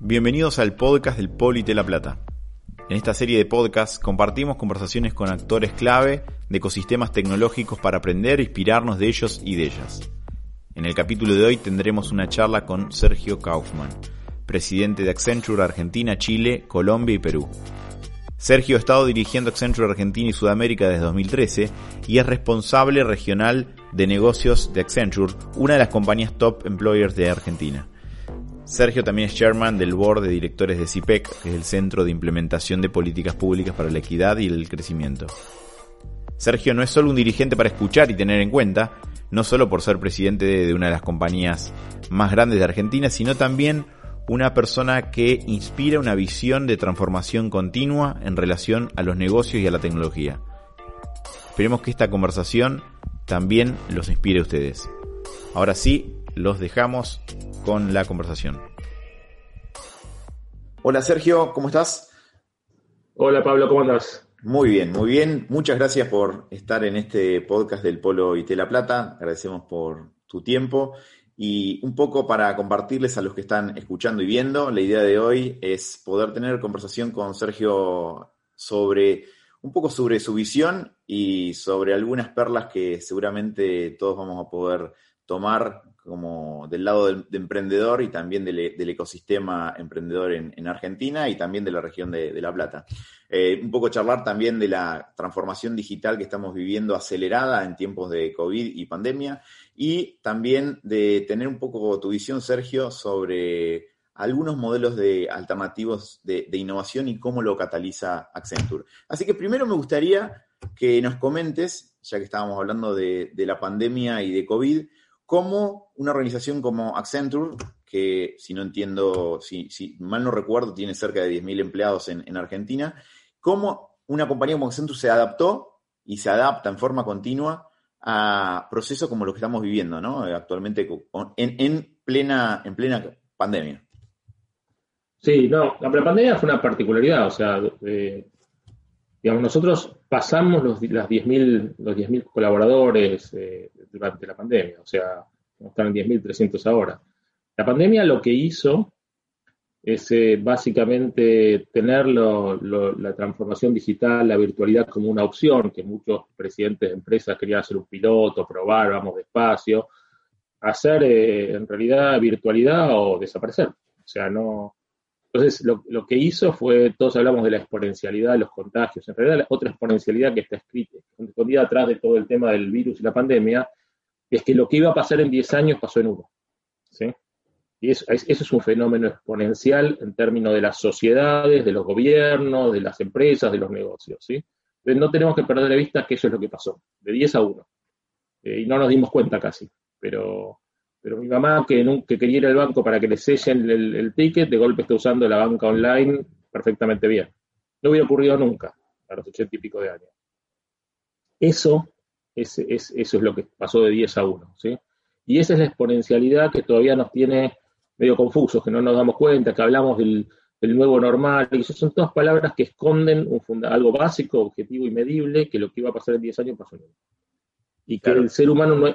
Bienvenidos al podcast del Poli de La Plata. En esta serie de podcasts compartimos conversaciones con actores clave de ecosistemas tecnológicos para aprender e inspirarnos de ellos y de ellas. En el capítulo de hoy tendremos una charla con Sergio Kaufman, presidente de Accenture Argentina, Chile, Colombia y Perú. Sergio ha estado dirigiendo Accenture Argentina y Sudamérica desde 2013 y es responsable regional de negocios de Accenture, una de las compañías top employers de Argentina. Sergio también es chairman del board de directores de CIPEC, que es el Centro de Implementación de Políticas Públicas para la Equidad y el Crecimiento. Sergio no es solo un dirigente para escuchar y tener en cuenta, no solo por ser presidente de una de las compañías más grandes de Argentina, sino también una persona que inspira una visión de transformación continua en relación a los negocios y a la tecnología. Esperemos que esta conversación también los inspire a ustedes. Ahora sí, los dejamos con la conversación. Hola Sergio, ¿cómo estás? Hola Pablo, ¿cómo andas? Muy bien, muy bien. Muchas gracias por estar en este podcast del Polo y La Plata. Agradecemos por tu tiempo. Y un poco para compartirles a los que están escuchando y viendo, la idea de hoy es poder tener conversación con Sergio sobre un poco sobre su visión y sobre algunas perlas que seguramente todos vamos a poder tomar como del lado de emprendedor y también del, ecosistema emprendedor en, Argentina y también de la región de, La Plata. Eh, un poco charlar también de la transformación digital que estamos viviendo acelerada en tiempos de COVID y pandemia y también de tener un poco tu visión, Sergio, sobre algunos modelos de alternativos de, innovación y cómo lo cataliza Accenture. Así que primero me gustaría que nos comentes, ya que estábamos hablando de la pandemia y de COVID, cómo una organización como Accenture, que si no entiendo, si, mal no recuerdo, tiene cerca de 10.000 empleados en, Argentina, cómo una compañía como Accenture se adaptó y se adapta en forma continua a procesos como los que estamos viviendo, ¿no? Actualmente en, plena, en plena pandemia. Sí, no, la pandemia fue una particularidad, o sea, digamos, nosotros pasamos los, las 10.000 los 10.000 colaboradores eh, durante la pandemia, o sea, están en 10.300 ahora. La pandemia lo que hizo es eh, básicamente tener la transformación digital, la virtualidad como una opción, que muchos presidentes de empresas querían hacer un piloto, probar, vamos despacio, hacer eh, en realidad virtualidad o desaparecer. O sea, no, entonces, lo, que hizo fue, todos hablamos de la exponencialidad de los contagios, en realidad la otra exponencialidad que está escrita, escondida atrás de todo el tema del virus y la pandemia, es que lo que iba a pasar en 10 años pasó en uno. ¿sí? Y eso, es un fenómeno exponencial en términos de las sociedades, de los gobiernos, de las empresas, de los negocios. Entonces, no tenemos que perder de vista que eso es lo que pasó, de 10 a 1. Eh, y no nos dimos cuenta casi, pero pero mi mamá, que, que quería ir al banco para que le sellen el, ticket, de golpe está usando la banca online perfectamente bien. No hubiera ocurrido nunca a los ochenta y pico de años. Eso es, eso es lo que pasó de 10 a 1. ¿sí? Y esa es la exponencialidad que todavía nos tiene medio confusos, que no nos damos cuenta, que hablamos del, nuevo normal, y eso son todas palabras que esconden un algo básico, objetivo y medible, que lo que iba a pasar en 10 años pasó en uno. Y que el ser humano no,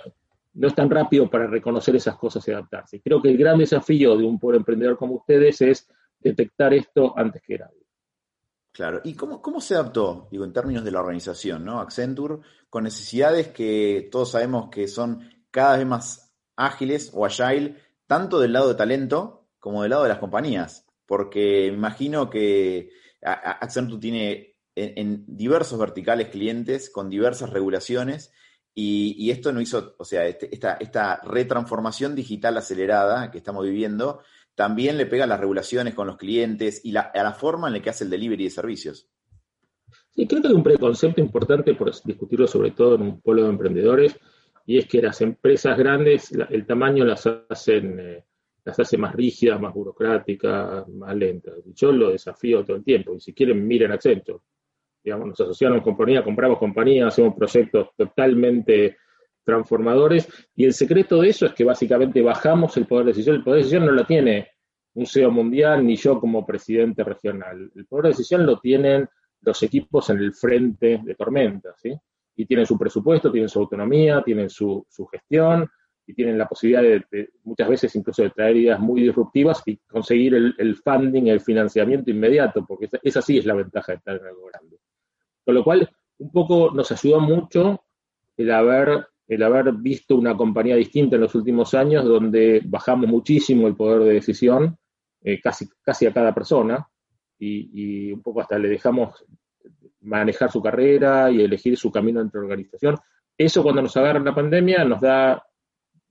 no es tan rápido para reconocer esas cosas y adaptarse. Creo que el gran desafío de un pueblo emprendedor como ustedes es detectar esto antes que nadie. Claro, ¿y cómo, cómo se adaptó, digo, en términos de la organización, ¿no? Accenture, con necesidades que todos sabemos que son cada vez más ágiles o agile, tanto del lado de talento como del lado de las compañías, porque imagino que Accenture tiene en diversos verticales clientes con diversas regulaciones y, esto no hizo, o sea, este, esta, esta retransformación digital acelerada que estamos viviendo también le pega a las regulaciones con los clientes y a la forma en la que hace el delivery de servicios. Sí, creo que hay un preconcepto importante por discutirlo sobre todo en un pueblo de emprendedores y es que las empresas grandes el tamaño las hacen eh, las hace más rígidas, más burocráticas, más lentas. Yo lo desafío todo el tiempo y si quieren miren Accenture digamos, nos asociamos con compañía, compramos compañía, hacemos proyectos totalmente transformadores, y el secreto de eso es que básicamente bajamos el poder de decisión. El poder de decisión no lo tiene un CEO mundial ni yo como presidente regional. El poder de decisión lo tienen los equipos en el frente de tormenta, ¿sí? Y tienen su presupuesto, tienen su autonomía, tienen su, su gestión, y tienen la posibilidad de, muchas veces incluso de traer ideas muy disruptivas y conseguir el, funding, el financiamiento inmediato, porque esa, sí es la ventaja de estar en algo grande. Con lo cual, un poco nos ayudó mucho el haber, el haber visto una compañía distinta en los últimos años, donde bajamos muchísimo el poder de decisión, eh, casi, casi a cada persona, y, un poco hasta le dejamos manejar su carrera y elegir su camino entre organización. Eso cuando nos agarra la pandemia nos da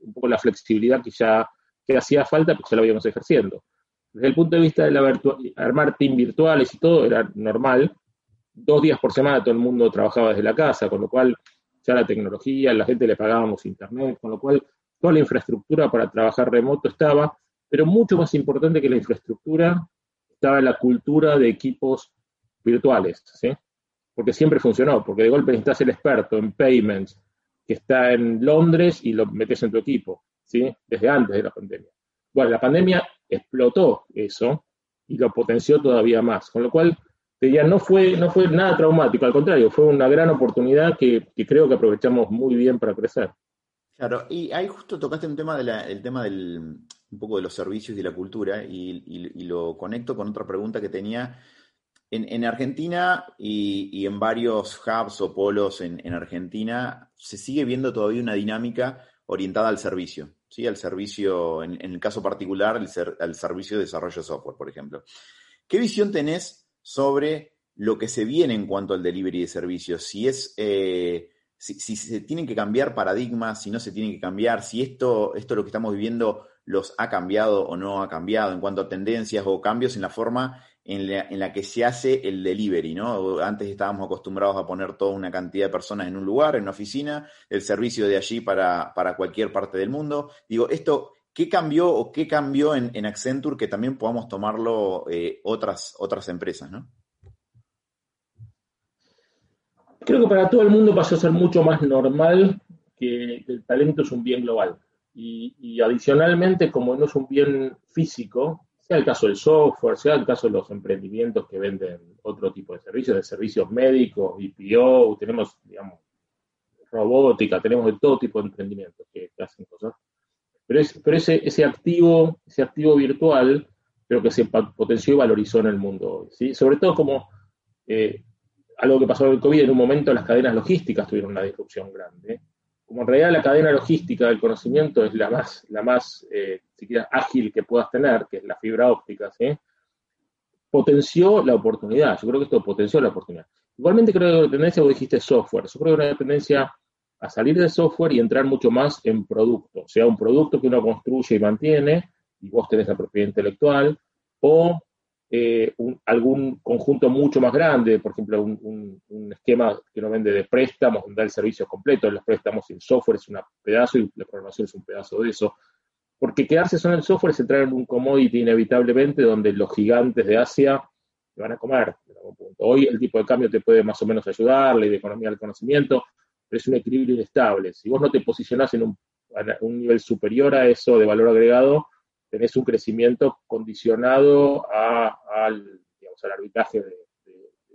un poco la flexibilidad que ya que hacía falta, porque ya lo habíamos ejerciendo. Desde el punto de vista de la armar team virtuales y todo, era normal. Dos días por semana todo el mundo trabajaba desde la casa, con lo cual ya la tecnología, la gente le pagábamos internet, con lo cual toda la infraestructura para trabajar remoto estaba, pero mucho más importante que la infraestructura estaba la cultura de equipos virtuales, ¿sí? Porque siempre funcionó, porque de golpe necesitas el experto en payments, que está en Londres y lo metes en tu equipo, ¿sí? Desde antes de la pandemia. Bueno, la pandemia explotó eso y lo potenció todavía más, con lo cual, no fue, no fue nada traumático, al contrario, fue una gran oportunidad que, creo que aprovechamos muy bien para crecer. Claro, y ahí justo tocaste un tema, de el tema del, un poco de los servicios y la cultura, y lo conecto con otra pregunta que tenía en, Argentina y, en varios hubs o polos en, Argentina se sigue viendo todavía una dinámica orientada al servicio, ¿sí? Al servicio, en, el caso particular, al servicio de desarrollo de software, por ejemplo. ¿Qué visión tenés sobre lo que se viene en cuanto al delivery de servicios? Si es... Eh, si, se tienen que cambiar paradigmas, si no se tienen que cambiar, si esto, esto lo que estamos viviendo los ha cambiado o no ha cambiado en cuanto a tendencias o cambios en la forma en la, que se hace el delivery, ¿no? Antes estábamos acostumbrados a poner toda una cantidad de personas en un lugar, en una oficina, el servicio de allí para, cualquier parte del mundo. Digo, esto, ¿qué cambió o qué cambió en, Accenture que también podamos tomarlo eh, otras, otras empresas, ¿no? Creo que para todo el mundo pasó a ser mucho más normal que el talento es un bien global. y adicionalmente, como no es un bien físico, sea el caso del software, sea el caso de los emprendimientos que venden otro tipo de servicios, de servicios médicos, IPO, tenemos, digamos, robótica, tenemos de todo tipo de emprendimientos que, hacen cosas. Pero, es, pero ese, ese, activo, ese activo virtual creo que se potenció y valorizó en el mundo ¿sí? Sobre todo como eh, algo que pasó en el COVID, en un momento las cadenas logísticas tuvieron una disrupción grande como en realidad la cadena logística del conocimiento es la más, la más eh, ágil que puedas tener, que es la fibra óptica, ¿sí? potenció la oportunidad. Yo creo que esto potenció la oportunidad. Igualmente creo que la tendencia, vos dijiste software, yo creo que una tendencia a salir de software y entrar mucho más en producto, o sea, un producto que uno construye y mantiene, y vos tenés la propiedad intelectual, o eh, algún conjunto mucho más grande, por ejemplo, un, esquema que no vende de préstamos, donde da el servicio completo, los préstamos y software es un pedazo y la programación es un pedazo de eso. Porque quedarse solo en el software es entrar en un commodity inevitablemente donde los gigantes de Asia te van a comer. Hoy el tipo de cambio te puede más o menos ayudar, la de economía del conocimiento, pero es un equilibrio inestable. Si vos no te posicionás en un, un nivel superior a eso de valor agregado, tenés un crecimiento condicionado al, digamos, al arbitraje de,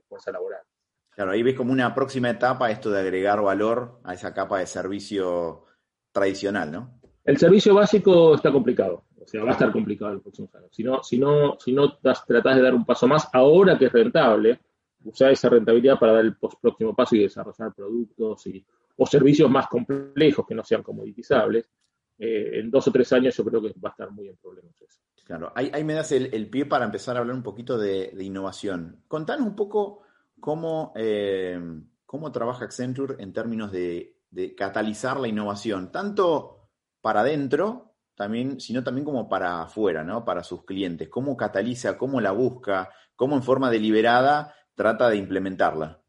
fuerza laboral. Claro, ahí ves como una próxima etapa esto de agregar valor a esa capa de servicio tradicional, ¿no? El servicio básico está complicado, o sea, va a estar complicado en los próximos años. Si no, si no, si no tratás de dar un paso más, ahora que es rentable, usar esa rentabilidad para dar el próximo paso y desarrollar productos y, o servicios más complejos que no sean comoditizables, eh, en dos o tres años yo creo que va a estar muy en problemas eso. Claro, ahí, me das el, pie para empezar a hablar un poquito de, innovación. Contanos un poco cómo, eh, cómo trabaja Accenture en términos de, catalizar la innovación, tanto para adentro, también, sino también como para afuera, ¿no? Para sus clientes. ¿Cómo cataliza, cómo la busca, cómo en forma deliberada trata de implementarla?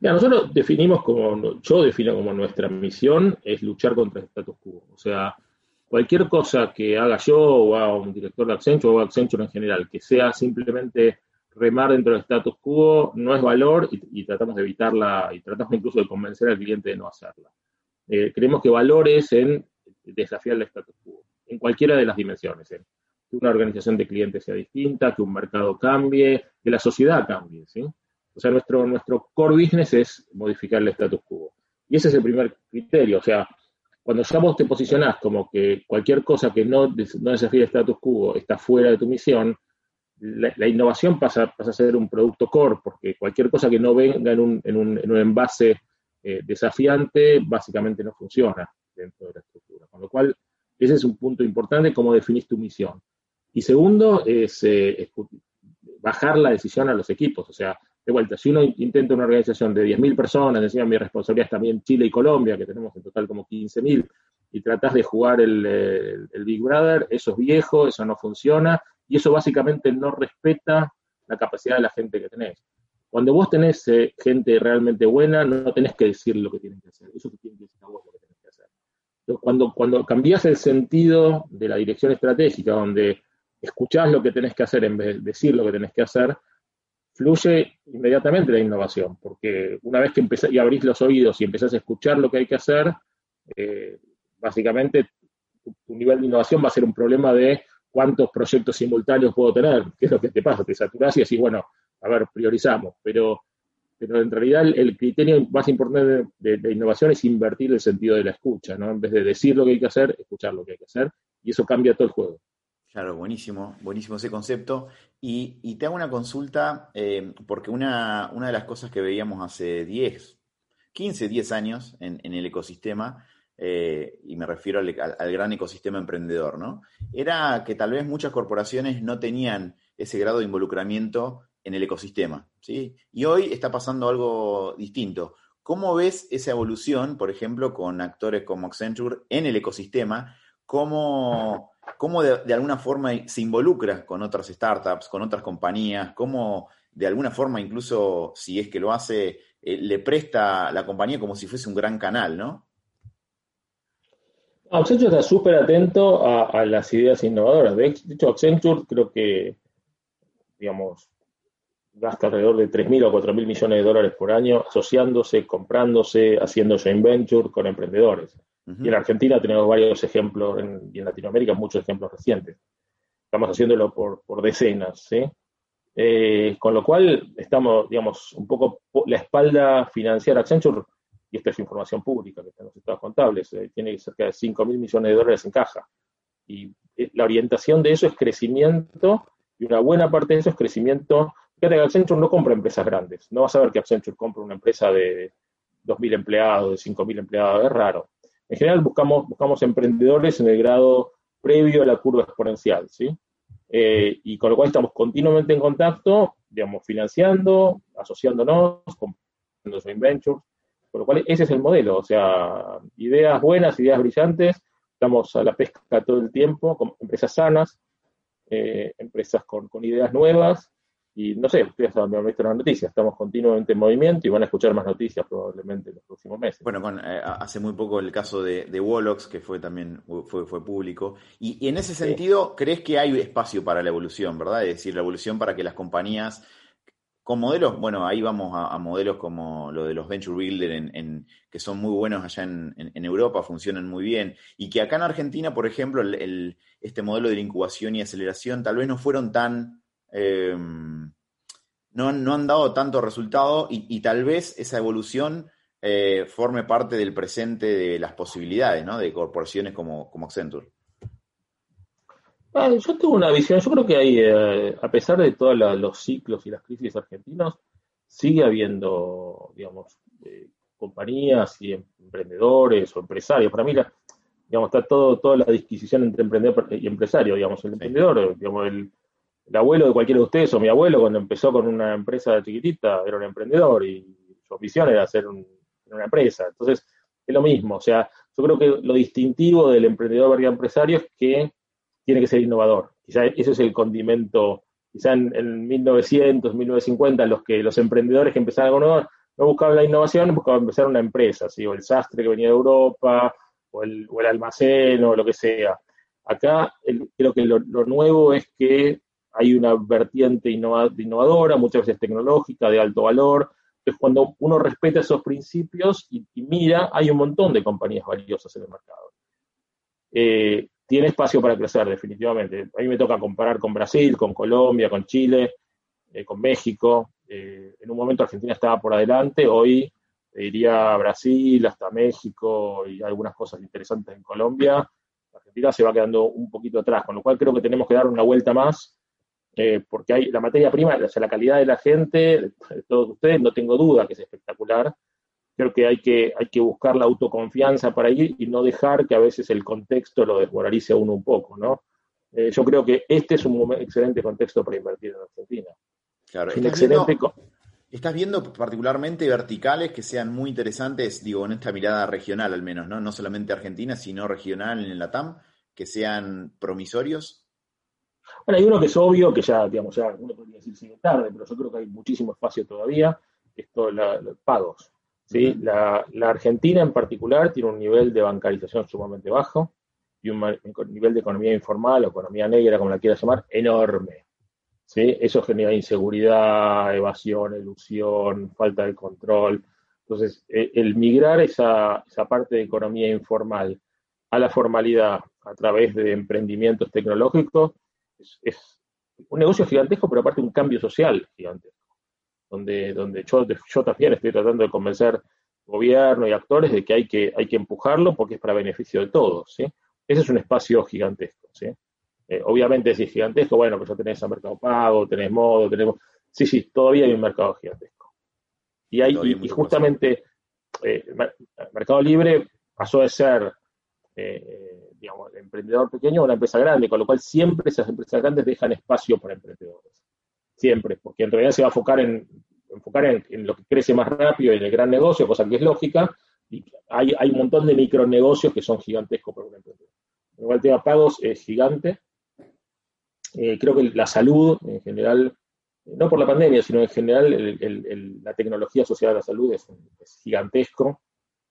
nosotros definimos como, yo defino como nuestra misión es luchar contra el status quo. O sea, cualquier cosa que haga yo o haga un director de Accenture o Accenture en general, que sea simplemente remar dentro del status quo, no es valor y, tratamos de evitarla y tratamos incluso de convencer al cliente de no hacerla. Eh, creemos que valores en desafiar el status quo, en cualquiera de las dimensiones. Que una organización de clientes sea distinta, que un mercado cambie, que la sociedad cambie. ¿sí? O sea, nuestro, nuestro core business es modificar el status quo. Y ese es el primer criterio. O sea, cuando ya vos te posicionás como que cualquier cosa que no, no desafíe el status quo está fuera de tu misión, la, innovación pasa, pasa, a ser un producto core, porque cualquier cosa que no venga en un, en un, en un envase eh, desafiante, básicamente no funciona dentro de la estructura. Con lo cual, ese es un punto importante, cómo definís tu misión. Y segundo, es, eh, bajar la decisión a los equipos. O sea, de vuelta, si uno intenta una organización de 10.000 personas, decía mi responsabilidad es también Chile y Colombia, que tenemos en total como 15.000, y tratás de jugar el, Big Brother, eso es viejo, eso no funciona, y eso básicamente no respeta la capacidad de la gente que tenés. Cuando vos tenés eh, gente realmente buena, no tenés que decir lo que tienen que hacer, eso tiene que decir a vos lo que tenés que hacer. cuando, cuando cambias el sentido de la dirección estratégica, donde escuchás lo que tenés que hacer en vez de decir lo que tenés que hacer, fluye inmediatamente la innovación, porque una vez que empezás y abrís los oídos y empezás a escuchar lo que hay que hacer, eh, básicamente tu, nivel de innovación va a ser un problema de cuántos proyectos simultáneos puedo tener, qué es lo que te pasa, te saturás y así, bueno, a ver, priorizamos, pero, pero en realidad el, criterio más importante de, innovación es invertir el sentido de la escucha, ¿no? En vez de decir lo que hay que hacer, escuchar lo que hay que hacer, y eso cambia todo el juego. Claro, buenísimo, buenísimo ese concepto. Y, te hago una consulta, eh, porque una, una, de las cosas que veíamos hace 10, 15, 10 años en, el ecosistema, eh, y me refiero al, gran ecosistema emprendedor, ¿no? Era que tal vez muchas corporaciones no tenían ese grado de involucramiento en el ecosistema, ¿sí? Y hoy está pasando algo distinto. ¿Cómo ves esa evolución, por ejemplo, con actores como Accenture en el ecosistema? ¿Cómo cómo de, alguna forma se involucra con otras startups, con otras compañías, cómo de alguna forma incluso si es que lo hace, eh, le presta la compañía como si fuese un gran canal, ¿no? Accenture está súper atento a, las ideas innovadoras. De hecho, Accenture creo que, digamos, gasta alrededor de 3.000 o 4.000 millones de dólares por año asociándose, comprándose, haciendo joint venture con emprendedores. Y en Argentina tenemos varios ejemplos, y en Latinoamérica muchos ejemplos recientes. Estamos haciéndolo por, decenas, ¿sí? Eh, con lo cual estamos, digamos, un poco la espalda financiera Accenture, y esta es información pública que tenemos estados contables, eh, tiene cerca de 5 mil millones de dólares en caja. Y eh, la orientación de eso es crecimiento, y una buena parte de eso es crecimiento. Fíjate que Accenture no compra empresas grandes. No vas a ver que Accenture compra una empresa de 2.000 empleados, de 5.000 empleados, es raro. En general buscamos, buscamos emprendedores en el grado previo a la curva exponencial, ¿sí? Eh, y con lo cual estamos continuamente en contacto, digamos, financiando, asociándonos, comprando joint ventures, con lo cual ese es el modelo, o sea, ideas buenas, ideas brillantes, estamos a la pesca todo el tiempo, con empresas sanas, eh, empresas con, con, ideas nuevas, y no sé, ustedes han visto las noticias, estamos continuamente en movimiento y van a escuchar más noticias probablemente en los próximos meses. Bueno, con, eh, hace muy poco el caso de, de Wolox, que fue también fue, fue público. Y, en ese sentido, ¿crees que hay espacio para la evolución, verdad? Es decir, la evolución para que las compañías con modelos, bueno, ahí vamos a, modelos como lo de los Venture Builder, en, que son muy buenos allá en, Europa, funcionan muy bien, y que acá en Argentina, por ejemplo, el, este modelo de incubación y aceleración tal vez no fueron tan Em, no, han dado tanto resultado y, tal vez esa evolución eh, forme parte del presente de las posibilidades ¿no? de corporaciones como, como Accenture. Ah, yo tengo una visión, yo creo que hay, eh, a pesar de todos los ciclos y las crisis argentinos, sigue habiendo, digamos, eh, compañías y emprendedores o empresarios. Para mí, digamos, está todo, toda la disquisición entre emprendedor y empresario, digamos, el emprendedor, digamos, el, el abuelo de cualquiera de ustedes o mi abuelo cuando empezó con una empresa chiquitita era un emprendedor y su visión era hacer una empresa. Entonces, es lo mismo. O sea, yo creo que lo distintivo del emprendedor barrio empresario es que tiene que ser innovador. Quizá ese es el condimento. Quizá en, 1900, 1950, los que los emprendedores que empezaron con nuevo no buscaban la innovación, buscaban empezar una empresa, ¿sí? o el sastre que venía de Europa, o el, almacén, o lo que sea. Acá creo que lo, nuevo es que hay una vertiente innovadora, muchas veces tecnológica, de alto valor. Entonces, cuando uno respeta esos principios y, mira, hay un montón de compañías valiosas en el mercado. Eh, tiene espacio para crecer, definitivamente. A mí me toca comparar con Brasil, con Colombia, con Chile, eh, con México. Eh, en un momento Argentina estaba por adelante, hoy iría Brasil, hasta México y algunas cosas interesantes en Colombia, Argentina se va quedando un poquito atrás, con lo cual creo que tenemos que dar una vuelta más, eh, porque hay la materia prima, o sea, la calidad de la gente, de todos ustedes, no tengo duda que es espectacular. Creo que hay que, hay que buscar la autoconfianza para ir y no dejar que a veces el contexto lo desmoralice a uno un poco, ¿no? Eh, yo creo que este es un excelente contexto para invertir en Argentina. Claro, un excelente, ¿Estás viendo particularmente verticales que sean muy interesantes, digo, en esta mirada regional al menos, ¿no? No solamente Argentina, sino regional en la TAM, que sean promisorios? Bueno, hay uno que es obvio, que ya, digamos, ya uno podría decir sigue tarde, pero yo creo que hay muchísimo espacio todavía, esto, los pagos. ¿sí? la, la, Argentina en particular tiene un nivel de bancarización sumamente bajo y un, un nivel de economía informal o economía negra, como la quieras llamar, enorme. ¿sí? Eso genera inseguridad, evasión, ilusión, falta de control. Entonces, e, el migrar esa, esa parte de economía informal a la formalidad a través de emprendimientos tecnológicos es, un negocio gigantesco, pero aparte un cambio social gigantesco, donde, donde yo, yo también estoy tratando de convencer gobierno y actores de que hay que, hay que empujarlo porque es para beneficio de todos. ¿sí? Ese es un espacio gigantesco. ¿sí? Eh, obviamente si es gigantesco, bueno, pues ya tenés a Mercado Pago, tenés Modo, tenemos... Sí, sí, todavía hay un mercado gigantesco. Y, hay, y, justamente eh, Mercado Libre pasó de ser, eh, digamos, emprendedor pequeño a una empresa grande, con lo cual siempre esas empresas grandes dejan espacio para emprendedores. Siempre, porque en realidad se va a enfocar en, enfocar en, lo que crece más rápido, en el gran negocio, cosa que es lógica, hay, hay un montón de micronegocios que son gigantescos para un emprendedor. Igual el tema pagos es gigante, eh, creo que la salud en general, no por la pandemia, sino en general la tecnología asociada a la salud es, gigantesco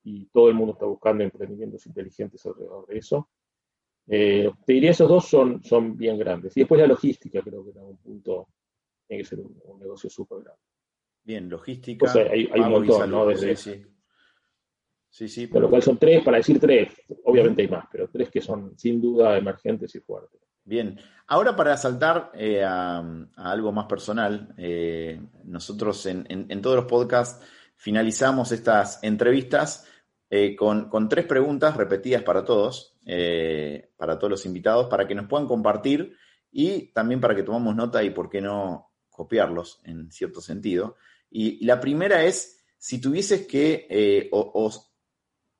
y todo el mundo está buscando emprendimientos inteligentes alrededor de eso. Eh, te diría, esos dos son, son bien grandes. Y después la logística, creo que en algún punto tiene que ser un, negocio súper grande. Bien, logística. hay, un montón, ¿no? Desde, sí, sí. sí, Con lo cual son tres, para decir tres, obviamente hay más, pero tres que son sin duda emergentes y fuertes. Bien, ahora para saltar eh, a, algo más personal, eh, nosotros en, todos los podcasts finalizamos estas entrevistas eh, con, tres preguntas repetidas para todos, para todos los invitados, para que nos puedan compartir y también para que tomamos nota y por qué no copiarlos en cierto sentido. Y, la primera es, si tuvieses que, o,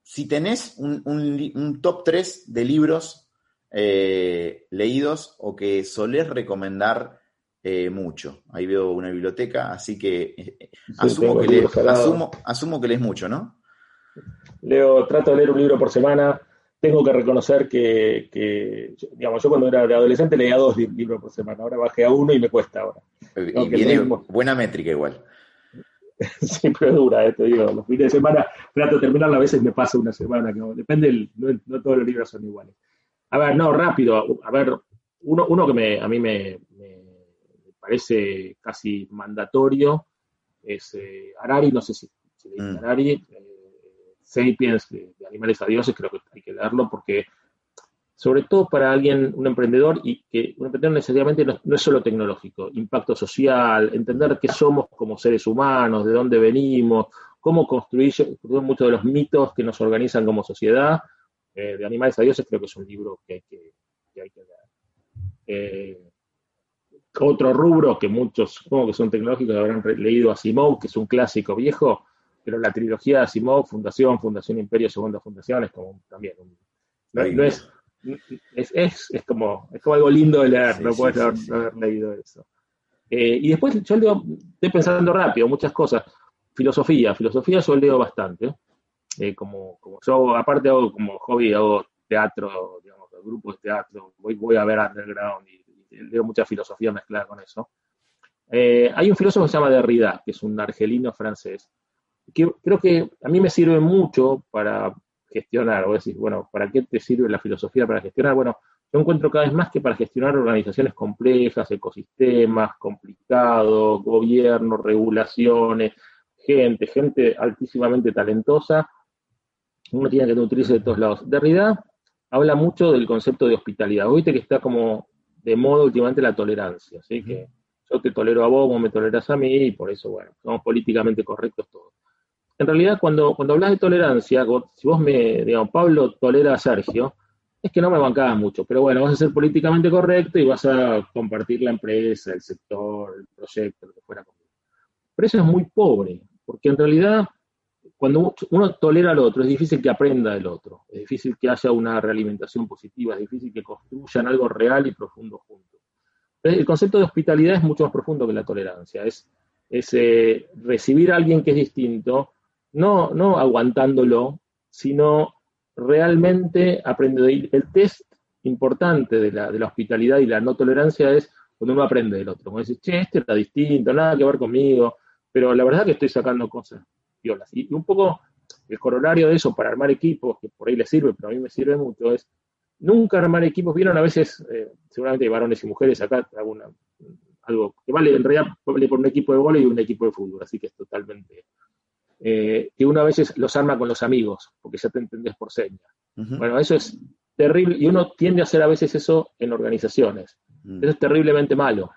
si tenés un, un top 3 de libros eh, leídos o que solés recomendar eh, mucho. Ahí veo una biblioteca, así que eh, asumo, que lees, asumo, que lees mucho, ¿no? Leo, trato de leer un libro por semana. Tengo que reconocer que, digamos, yo cuando era adolescente leía dos libros por semana, ahora bajé a uno y me cuesta ahora. Y viene buena métrica igual. Siempre dura, te digo, los fines de semana trato de terminarlo, a veces me pasa una semana, que depende, no todos los libros son iguales. A ver, no, rápido. A ver, uno, uno que me, a mí me, parece casi mandatorio es eh, Harari, no sé si, si leí mm. Harari, eh, Sapiens, de, Animales a Dioses, creo que hay que leerlo porque, sobre todo para alguien, un emprendedor, y que un emprendedor necesariamente no, no es solo tecnológico, impacto social, entender qué somos como seres humanos, de dónde venimos, cómo construir muchos de los mitos que nos organizan como sociedad eh, de Animales a Dioses creo que es un libro que hay que, leer. Otro rubro que muchos, supongo que son tecnológicos, habrán leído Asimov, que es un clásico viejo, pero la trilogía de Asimov, Fundación, Fundación Imperio, Segunda Fundación, es como también no, es, es, es, como, es como algo lindo de leer, no puedes haber, leído eso. Eh, y después yo leo, estoy pensando rápido, muchas cosas. Filosofía, filosofía yo leo bastante. Eh, como, como yo aparte hago como hobby, hago teatro, digamos, grupos de teatro, voy, voy a ver underground y, leo mucha filosofía mezclada con eso. Eh, hay un filósofo que se llama Derrida, que es un argelino francés, que creo que a mí me sirve mucho para gestionar, o decir, bueno, ¿para qué te sirve la filosofía para gestionar? Bueno, yo encuentro cada vez más que para gestionar organizaciones complejas, ecosistemas complicados, gobiernos, regulaciones, gente, gente altísimamente talentosa, uno tiene que nutrirse de todos lados. Derrida habla mucho del concepto de hospitalidad. Viste que está como de moda últimamente la tolerancia, ¿sí? Que yo te tolero a vos, vos me toleras a mí, y por eso, bueno, somos políticamente correctos todos. en realidad cuando, cuando hablas de tolerancia, si vos me, digamos, Pablo tolera a Sergio, es que no me bancaba mucho, pero bueno, vas a ser políticamente correcto y vas a compartir la empresa, el sector, el proyecto, lo que fuera conmigo. Pero eso es muy pobre, porque en realidad cuando uno tolera al otro, es difícil que aprenda del otro, es difícil que haya una realimentación positiva, es difícil que construyan algo real y profundo juntos. El concepto de hospitalidad es mucho más profundo que la tolerancia, es, eh, recibir a alguien que es distinto, no, no aguantándolo, sino realmente aprendiendo. El test importante de la, hospitalidad y la no tolerancia es cuando uno aprende del otro. Como dices, che, este está distinto, nada que ver conmigo, pero la verdad que estoy sacando cosas violas. Y, un poco el corolario de eso para armar equipos, que por ahí le sirve, pero a mí me sirve mucho, es nunca armar equipos. Vieron a veces, eh, seguramente hay varones y mujeres acá, alguna, algo que vale, en realidad vale por un equipo de vóley y un equipo de fútbol, así que es totalmente. Eh, que uno a veces los arma con los amigos, porque ya te entendés por seña. Bueno, eso es terrible, y uno tiende a hacer a veces eso en organizaciones. Mm. Eso es terriblemente malo,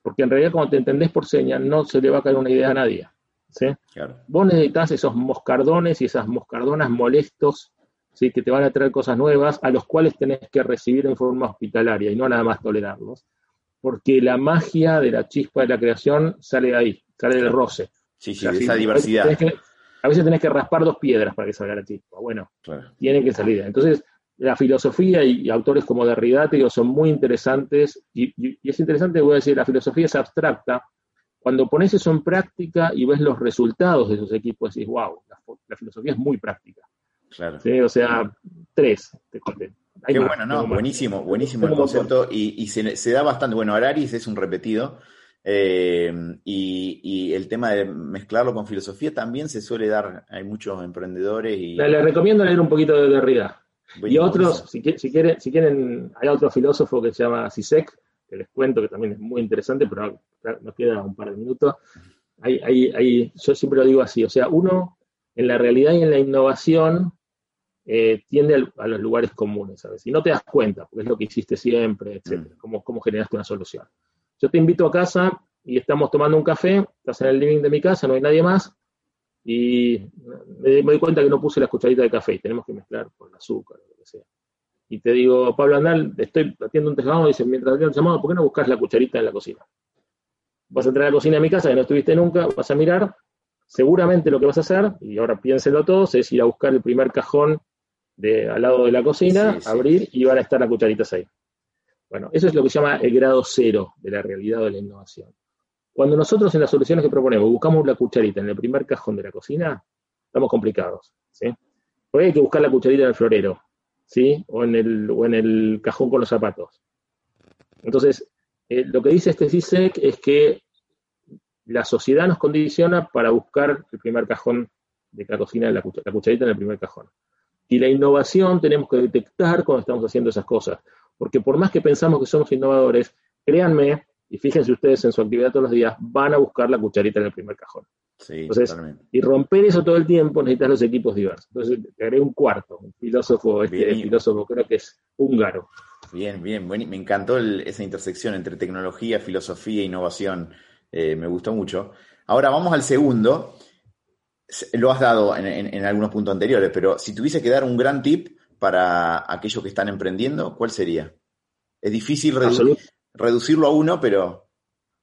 porque en realidad cuando te entendés por seña no se le va a caer una idea a nadie. ¿Sí? Vos necesitas esos moscardones y esas moscardonas molestos, ¿sí? que te van a traer cosas nuevas, a los cuales tenés que recibir en forma hospitalaria y no nada más tolerarlos, porque la magia de la chispa de la creación sale de ahí, sale del roce. Sí, sí, de esa diversidad. A veces, tenés que raspar dos piedras para que salga la chispa. Bueno, tiene que salir. Entonces, la filosofía y, autores como Derrida, te digo, son muy interesantes. Y, y, es interesante, voy a decir, la filosofía es abstracta, cuando pones eso en práctica y ves los resultados de esos equipos, decís, wow, la, filosofía es muy práctica. Claro. O sea, tres, te conté. Qué bueno, ¿no? Buenísimo, buenísimo el concepto y, se, da bastante. Bueno, Araris es un repetido eh, y, el tema de mezclarlo con filosofía también se suele dar. Hay muchos emprendedores y. Les recomiendo leer un poquito de Derrida. Y otros, si, si, quieren, si quieren, hay otro filósofo que se llama Sisek, que les cuento que también es muy interesante, pero nos queda un par de minutos. yo siempre lo digo así, o sea, uno en la realidad y en la innovación eh, tiende a, los lugares comunes, ¿sabes? Y no te das cuenta, porque es lo que hiciste siempre, etcétera, mm. cómo, generaste una solución. Yo te invito a casa y estamos tomando un café, estás en el living de mi casa, no hay nadie más, y me, doy cuenta que no puse la cucharita de café y tenemos que mezclar con el azúcar, o lo que sea y te digo, Pablo Andal, estoy atiendo un tejado, dice, mientras atiendo un llamado, ¿por qué no buscas la cucharita en la cocina? Vas a entrar a la cocina de mi casa, que no estuviste nunca, vas a mirar, seguramente lo que vas a hacer, y ahora piénselo todos, es ir a buscar el primer cajón de, al lado de la cocina, abrir y van a estar las cucharitas ahí. Bueno, eso es lo que se llama el grado cero de la realidad o de la innovación. Cuando nosotros en las soluciones que proponemos buscamos la cucharita en el primer cajón de la cocina, estamos complicados. ¿sí? Porque hay que buscar la cucharita en el florero, ¿sí? O en el, o en el cajón con los zapatos. Entonces, eh, lo que dice este CISEC es que la sociedad nos condiciona para buscar el primer cajón de la cocina, la, la cucharita en el primer cajón. Y la innovación tenemos que detectar cuando estamos haciendo esas cosas. Porque por más que pensamos que somos innovadores, créanme, y fíjense ustedes en su actividad todos los días, van a buscar la cucharita en el primer cajón. Sí, y romper eso todo el tiempo necesitas los equipos diversos. Entonces, te agregué un cuarto, un filósofo, este filósofo creo que es húngaro. Bien, bien, me encantó esa intersección entre tecnología, filosofía e innovación. Eh, me gustó mucho. Ahora vamos al segundo. Lo has dado en, algunos puntos anteriores, pero si tuviese que dar un gran tip para aquellos que están emprendiendo, ¿cuál sería? Es difícil reducirlo a uno, pero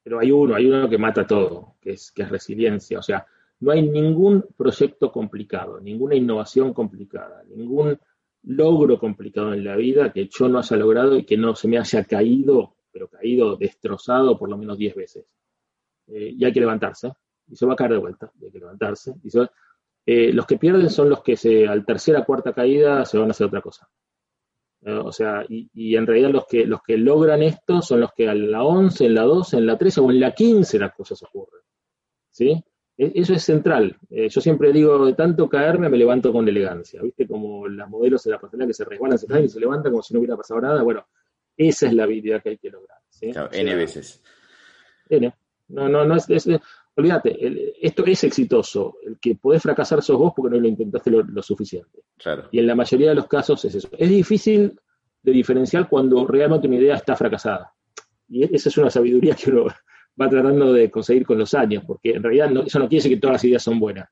pero hay uno, hay uno que mata todo, que es, que es resiliencia. O sea, no hay ningún proyecto complicado, ninguna innovación complicada, ningún logro complicado en la vida que yo no haya logrado y que no se me haya caído, pero caído, destrozado por lo menos 10 veces. Eh, y hay que levantarse, y se va a caer de vuelta, y hay que levantarse. Y eh, los que pierden son los que se, al tercera, cuarta caída se van a hacer otra cosa. O sea, y, en realidad los que, los que logran esto son los que a la 11, en la 12, en la 13 o en la 15 las cosas ocurren. ¿Sí? E, eso es central. Eh, yo siempre digo, de tanto caerme me levanto con elegancia. ¿Viste? Como las modelos de la pasarela que se resbalan, se caen y se levantan como si no hubiera pasado nada. Bueno, esa es la habilidad que hay que lograr. ¿sí? N veces. N. No, no, no es, olvídate, esto es exitoso. El que podés fracasar sos vos porque no lo intentaste lo, suficiente. Y en la mayoría de los casos es eso. Es difícil de diferenciar cuando realmente una idea está fracasada. Y esa es una sabiduría que uno va tratando de conseguir con los años, porque en realidad eso no quiere decir que todas las ideas son buenas.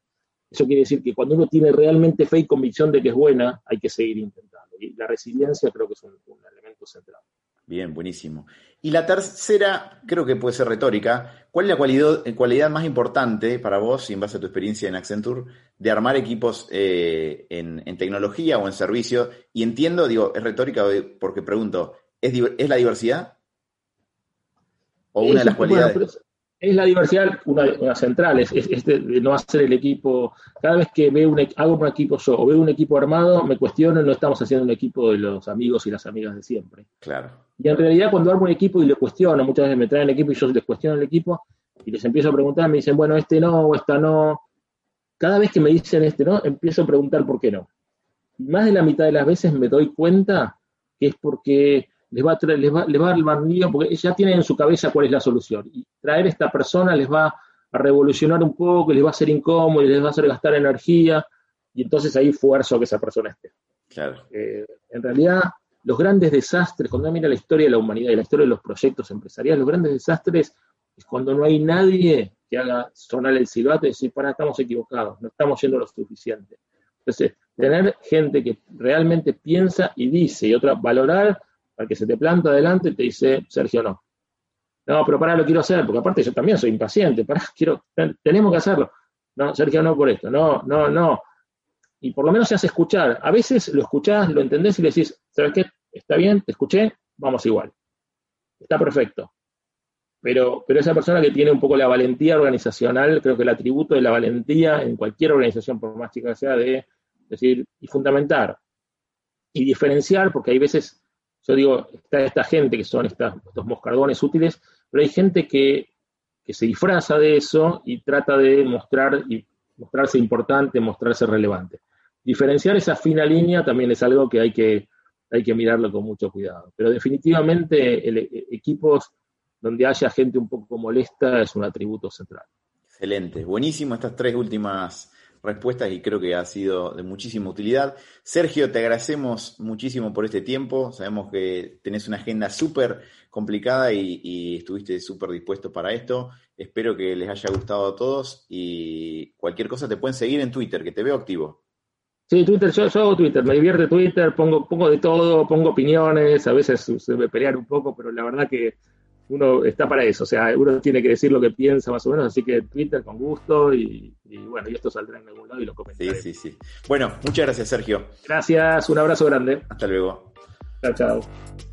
Eso quiere decir que cuando uno tiene realmente fe y convicción de que es buena, hay que seguir intentando. Y la resiliencia creo que es un, elemento central. Bien, buenísimo. Y la tercera, creo que puede ser retórica. ¿Cuál es la cualidad, más importante para vos, en base a tu experiencia en Accenture, de armar equipos eh, en, tecnología o en servicio? Y entiendo, digo, es retórica porque pregunto, ¿es, ¿es la diversidad? ¿O una de las cualidades? es la diversidad una, una central, es, es, de, no hacer el equipo. Cada vez que veo un, hago un equipo yo o veo un equipo armado, me cuestiono, no estamos haciendo un equipo de los amigos y las amigas de siempre. Claro. Y en realidad, cuando armo un equipo y le cuestiono, muchas veces me traen el equipo y yo les cuestiono el equipo y les empiezo a preguntar, me dicen, bueno, este no o esta no. Cada vez que me dicen este no, empiezo a preguntar por qué no. Y más de la mitad de las veces me doy cuenta que es porque les va, a les va, les va a dar lío porque ya tienen en su cabeza cuál es la solución. Y traer a esta persona les va a revolucionar un poco, les va a ser incómodo, les va a hacer gastar energía, y entonces ahí fuerzo que esa persona esté. Claro. Eh, en realidad, los grandes desastres, cuando uno mira la historia de la humanidad y la historia de los proyectos empresariales, los grandes desastres es cuando no hay nadie que haga sonar el silbato y decir, para, estamos equivocados, no estamos yendo lo suficiente. Entonces, tener gente que realmente piensa y dice, y otra, valorar al que se te planta adelante y te dice, Sergio, no. No, pero para, lo quiero hacer, porque aparte yo también soy impaciente, para, quiero, tenemos que hacerlo. No, Sergio, no por esto, no, no, no. Y por lo menos se hace escuchar. A veces lo escuchás, lo entendés y le decís, ¿sabes qué? Está bien, te escuché, vamos igual. Está perfecto. Pero, pero esa persona que tiene un poco la valentía organizacional, creo que el atributo de la valentía en cualquier organización, por más chica sea, de decir y fundamentar y diferenciar, porque hay veces yo digo, está esta gente que son estos moscardones útiles, pero hay gente que, se disfraza de eso y trata de mostrar y mostrarse importante, mostrarse relevante. Diferenciar esa fina línea también es algo que hay que, hay que mirarlo con mucho cuidado. Pero definitivamente el, e, equipos donde haya gente un poco molesta es un atributo central. Excelente, buenísimo estas tres últimas respuestas y creo que ha sido de muchísima utilidad. Sergio, te agradecemos muchísimo por este tiempo. Sabemos que tenés una agenda súper complicada y, estuviste súper dispuesto para esto. Espero que les haya gustado a todos y cualquier cosa te pueden seguir en Twitter, que te veo activo. Sí, Twitter, yo, hago Twitter, me divierte Twitter, pongo, pongo de todo, pongo opiniones, a veces se me pelear un poco, pero la verdad que uno está para eso, o sea, uno tiene que decir lo que piensa más o menos, así que Twitter con gusto y, bueno, y esto saldrá en algún lado y lo comentaré. Sí, sí, sí. Bueno, muchas gracias, Sergio. Gracias, un abrazo grande. Hasta luego. Chao, chao.